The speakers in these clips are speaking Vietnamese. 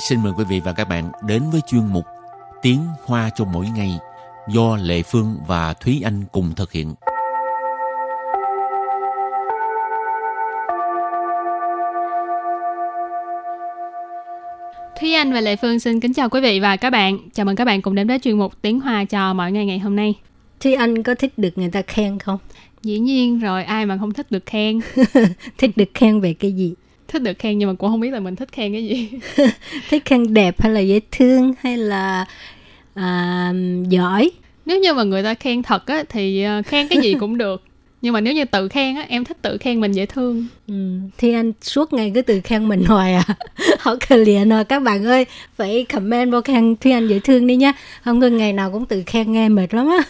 xin mời quý vị và các bạn đến với chuyên mục Tiếng Hoa cho mỗi ngày do Lệ Phương và Thúy Anh cùng thực hiện. Thúy Anh và Lệ Phương xin kính chào quý vị và các bạn. Chào mừng các bạn cùng đến với chuyên mục Tiếng Hoa cho mỗi ngày ngày hôm nay. Thúy Anh có thích được người ta khen không? Dĩ nhiên rồi, ai mà không thích được khen. thích được khen về cái gì? Thích được khen nhưng mà cũng không biết là mình thích khen cái gì. thích khen đẹp hay là dễ thương hay là à, giỏi? Nếu như mà người ta khen thật á thì à, khen cái gì cũng được nhưng mà nếu như tự khen á em thích tự khen mình dễ thương ừ. thì anh suốt ngày cứ tự khen mình hoài à họ kờ liền à các bạn ơi phải comment vô khen Thúy Anh dễ thương đi nhá không ngừng ngày nào cũng tự khen nghe mệt lắm á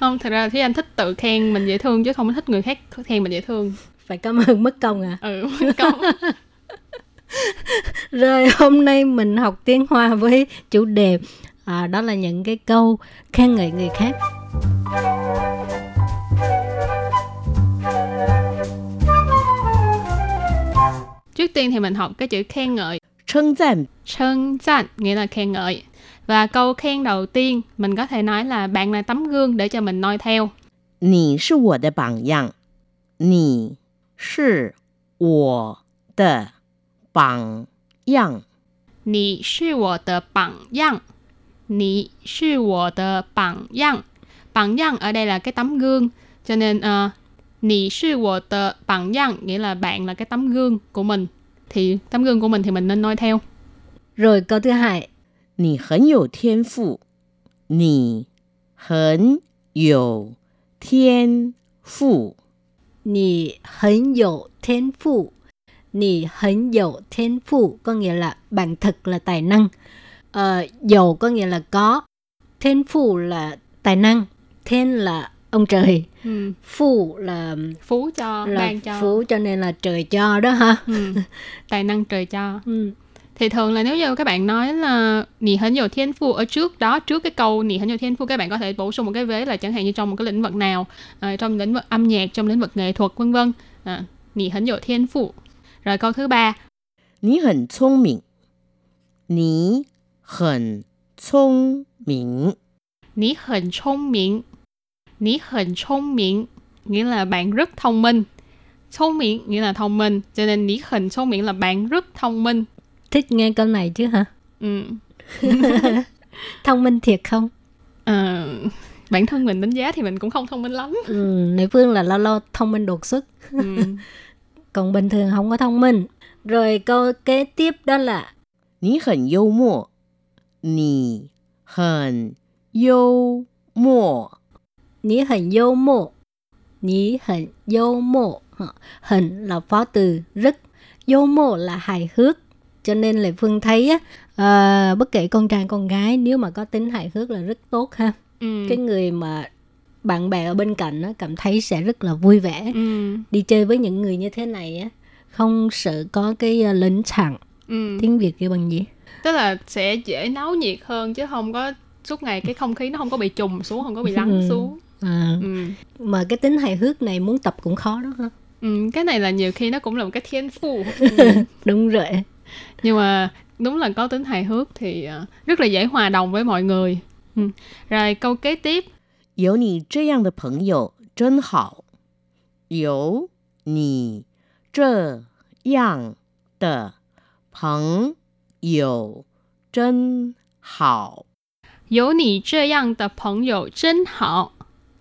không thật ra Thúy Anh thích tự khen mình dễ thương chứ không thích người khác khen mình dễ thương phải cảm ơn mất công à ừ mất công rồi hôm nay mình học tiếng Hoa với chủ đề à, đó là những cái câu khen ngợi người khác Trước tiên thì mình học cái chữ khen ngợi. Trân赞. Trân赞nghĩa là khen ngợi. Và câu khen đầu tiên mình có thể nói là bạn là tấm gương để cho mình noi theo. 你是我的榜样。你 是我的榜样。你是我的榜样。你是我的榜样。榜样ở đây là cái tấm gương. Cho nên uh, Nì sư wo tờ bằng yang nghĩa là bạn là cái tấm gương của mình. Thì tấm gương của mình thì mình nên noi theo. Rồi câu thứ hai. Nì hẳn有天赋. Nì hẳn 有天赋. Nì hẳn 有天赋. Nì hẳn 有天赋 có nghĩa là bạn thật là tài năng. Ờ, dầu có nghĩa là có. Thiên phụ là tài năng. Thiên là ông trời ừ. phù là phú cho là ban cho phú cho nên là trời cho đó ha ừ. tài năng trời cho ừ. thì thường là nếu như các bạn nói là nì hấn nhiều thiên phu ở trước đó trước cái câu nì hấn nhiều thiên phu các bạn có thể bổ sung một cái vế là chẳng hạn như trong một cái lĩnh vực nào uh, trong lĩnh vực âm nhạc trong lĩnh vực nghệ thuật vân vân. À, nì hấn nhiều thiên phu. Rồi câu thứ ba. Nì hẳn thông minh nì hẳn thông minh nì hẳn thông minh Ní hình thông minh nghĩa là bạn rất thông minh. Thông minh nghĩa là thông minh, cho nên ní hình thông minh là bạn rất thông minh thích nghe câu này chứ hả? Ừ. thông minh thiệt không? À, bản thân mình đánh giá thì mình cũng không thông minh lắm. Ừ, nữ phương là lo lo thông minh đột xuất. Ừ. còn bình thường không có thông minh. Rồi câu kế tiếp đó là Nì hẳn yêu mộ. Nì hẳn yêu mộ. Nì hẳn yêu mộ. Nì hẳn yêu mộ. Hẳn là phó từ rất. Yêu mộ là hài hước. Cho nên là Phương thấy á, à, bất kể con trai con gái nếu mà có tính hài hước là rất tốt ha. Ừ. Cái người mà bạn bè ở bên cạnh á, cảm thấy sẽ rất là vui vẻ. Ừ. Đi chơi với những người như thế này á, không sợ có cái uh, lính thẳng. Ừ. Tiếng Việt kêu bằng gì? Tức là sẽ dễ náo nhiệt hơn chứ không có suốt ngày cái không khí nó không có bị trùng xuống, không có bị lắng ừ. xuống à, ừ. mà cái tính hài hước này muốn tập cũng khó đó ha ừ, cái này là nhiều khi nó cũng là một cái thiên phụ ừ. đúng rồi nhưng mà đúng là có tính hài hước thì uh, rất là dễ hòa đồng với mọi người ừ. rồi câu kế tiếp 有你这样的朋友真好有你这样的朋友真好有你这样的朋友真好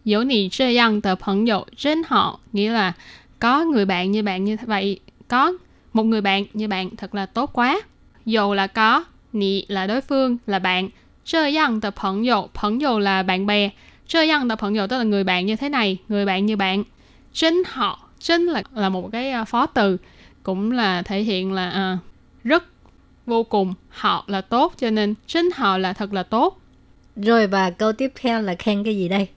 Dỗ nì chê yang tờ phận dụ trên họ nghĩa là có người bạn như bạn như vậy có một người bạn như bạn thật là tốt quá dầu là có nị là đối phương là bạn chê yang tờ phận dụ phận dụ là bạn bè chê yang tờ phận dụ tức là người bạn như thế này người bạn như bạn trên họ trên là là một cái à, phó từ cũng là thể hiện là uh, rất vô cùng họ là tốt cho nên trên họ là thật là tốt rồi và câu tiếp theo là khen cái gì đây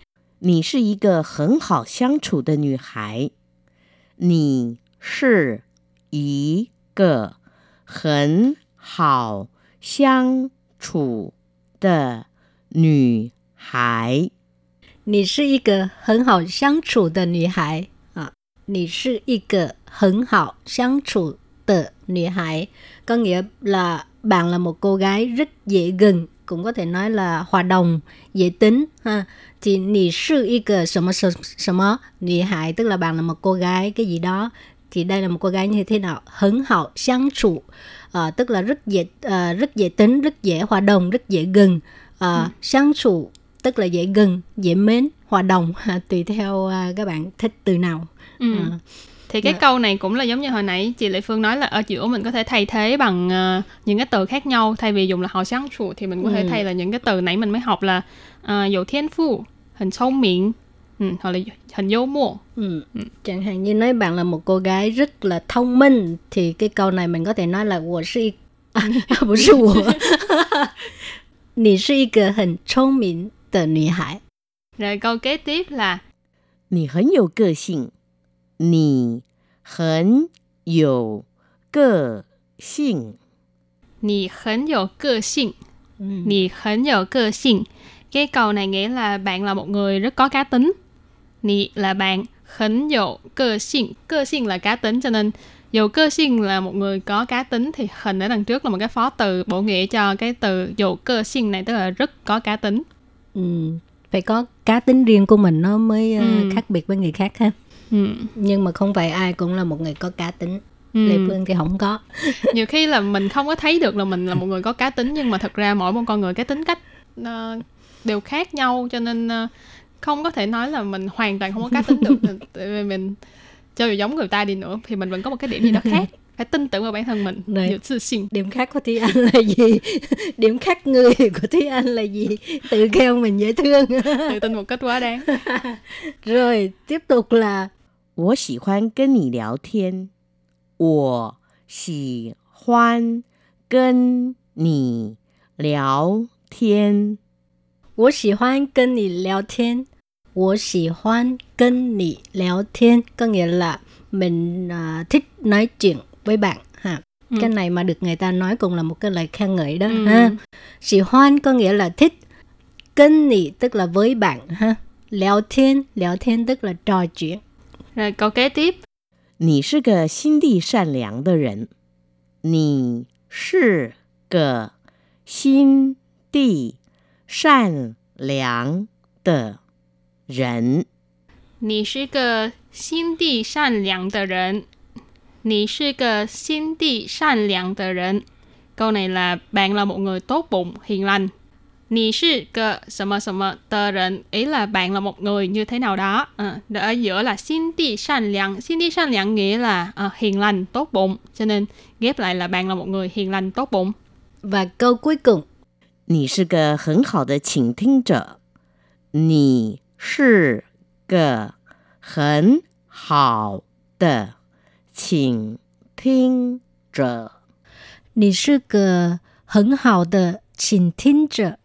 你是一个很好相处的女孩。你是 一个很好相处的女孩。你是一个很好相处的女孩啊！你是一个很好相处 的女孩 có nghĩa là bạn là một cô gái rất dễ gần cũng có thể nói là hòa đồng dễ tính ha thì nì sư y cờ什么什么女孩 tức là bạn là một cô gái cái gì đó thì đây là một cô gái như thế nào hứng hậu sáng trụ à, ờ, tức là rất dễ à, rất dễ tính rất dễ hòa đồng rất dễ gần à, ừ. sáng trụ tức là dễ gần dễ mến hòa đồng à, tùy theo à, các bạn thích từ nào ừ. thì cái dạ. câu này cũng là giống như hồi nãy chị Lệ Phương nói là ở giữa mình có thể thay thế bằng uh, những cái từ khác nhau thay vì dùng là họ sáng chủ thì mình có thể ừ. thay là những cái từ nãy mình mới học là uh, dầu thiên phu hình sâu miệng ừ, hoặc là hình dấu mùa ừ. ừ. chẳng hạn như nói bạn là một cô gái rất là thông minh thì cái câu này mình có thể nói là 我是一不是我你是一个很聪明的女孩 rồi câu kế tiếp là 你很有个性你很有个性。你很有个性。你很有个性。Cái câu này nghĩa là bạn là một người rất có cá tính. Nì là bạn, hấn dụ cơ sinh. Cơ sinh là cá tính cho nên dù cơ sinh là một người có cá tính thì hình ở đằng trước là một cái phó từ bổ nghĩa cho cái từ dù cơ sinh này tức là rất có cá tính. Ừ, phải có cá tính riêng của mình nó mới ừ. khác biệt với người khác ha. Ừ. nhưng mà không phải ai cũng là một người có cá tính ừ. Lê Phương thì không có nhiều khi là mình không có thấy được là mình là một người có cá tính nhưng mà thật ra mỗi một con người cái tính cách uh, đều khác nhau cho nên uh, không có thể nói là mình hoàn toàn không có cá tính được tại vì mình cho dù giống người ta đi nữa thì mình vẫn có một cái điểm gì đó khác phải tin tưởng vào bản thân mình Này, điểm khác của Thúy Anh là gì điểm khác người của Thúy Anh là gì tự kêu mình dễ thương tự tin một cách quá đáng rồi tiếp tục là 我喜欢跟你聊天。我喜欢跟你聊天。 我喜欢跟你聊天。我喜欢跟你聊天 có nghĩa là mình uh, thích nói chuyện với bạn ha. Ừ. Cái này mà được người ta nói cũng là một cái lời khen ngợi đó ừ. ha.喜欢 có nghĩa là thích.跟你 tức là với bạn ha. 聊天聊天 tức là trò chuyện. Rồi câu kế tiếp. 你是个心地善良的人。你是个心地 善良的人。你是个心地善良的人。你是个心地善良的人。Câu này là bạn là một người tốt bụng, hiền lành. Nì sư cơ什么什么的人 ý là bạn là một người như thế nào đó. À, ở giữa là xin đi善良. Xin đi善良nghĩa là à, hiền lành, tốt bụng. Cho nên ghép lại là bạn là một người hiền lành, tốt bụng. Và câu cuối cùng. Nì sư cơ 很好的倾听者。你是个很好的倾听者。你是个很好的倾听者。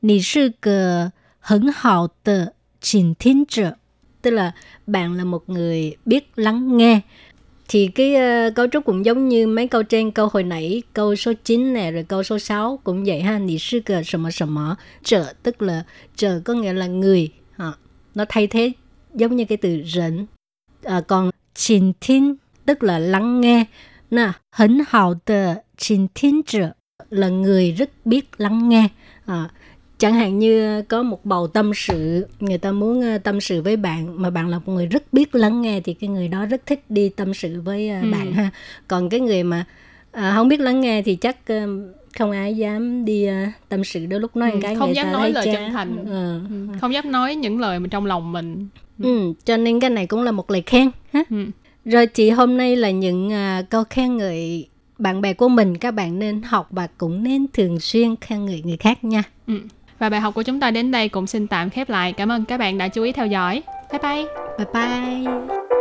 你是个很好的倾听者 tức là bạn là một người biết lắng nghe thì cái uh, cấu trúc cũng giống như mấy câu trên câu hồi nãy câu số 9 này rồi câu số 6 cũng vậy ha. Nì sư cờ sầm mờ sầm trở tức là trở có nghĩa là người. Ha. nó thay thế giống như cái từ dẫn à, ờ, còn chỉnh thiên tức là lắng nghe. Nè hấn hào tờ chỉnh thiên trở là người rất biết lắng nghe. À, chẳng hạn như có một bầu tâm sự người ta muốn ờ, tâm sự với bạn mà bạn là một người rất biết lắng nghe thì cái người đó rất thích đi tâm sự với ờ, ừ. bạn ha còn cái người mà à, không biết lắng nghe thì chắc không ai dám đi uh, tâm sự đôi lúc nói ừ, cái không người dám ta nói lời chân thành ừ. ừ. không dám nói những lời mà trong lòng mình ừ. cho nên cái này cũng là một lời khen ha ừ. rồi chị hôm nay là những uh, câu khen ngợi bạn bè của mình các bạn nên học và cũng nên thường xuyên khen ngợi người khác nha ừ. Và bài học của chúng ta đến đây cũng xin tạm khép lại. Cảm ơn các bạn đã chú ý theo dõi. Bye bye. Bye bye.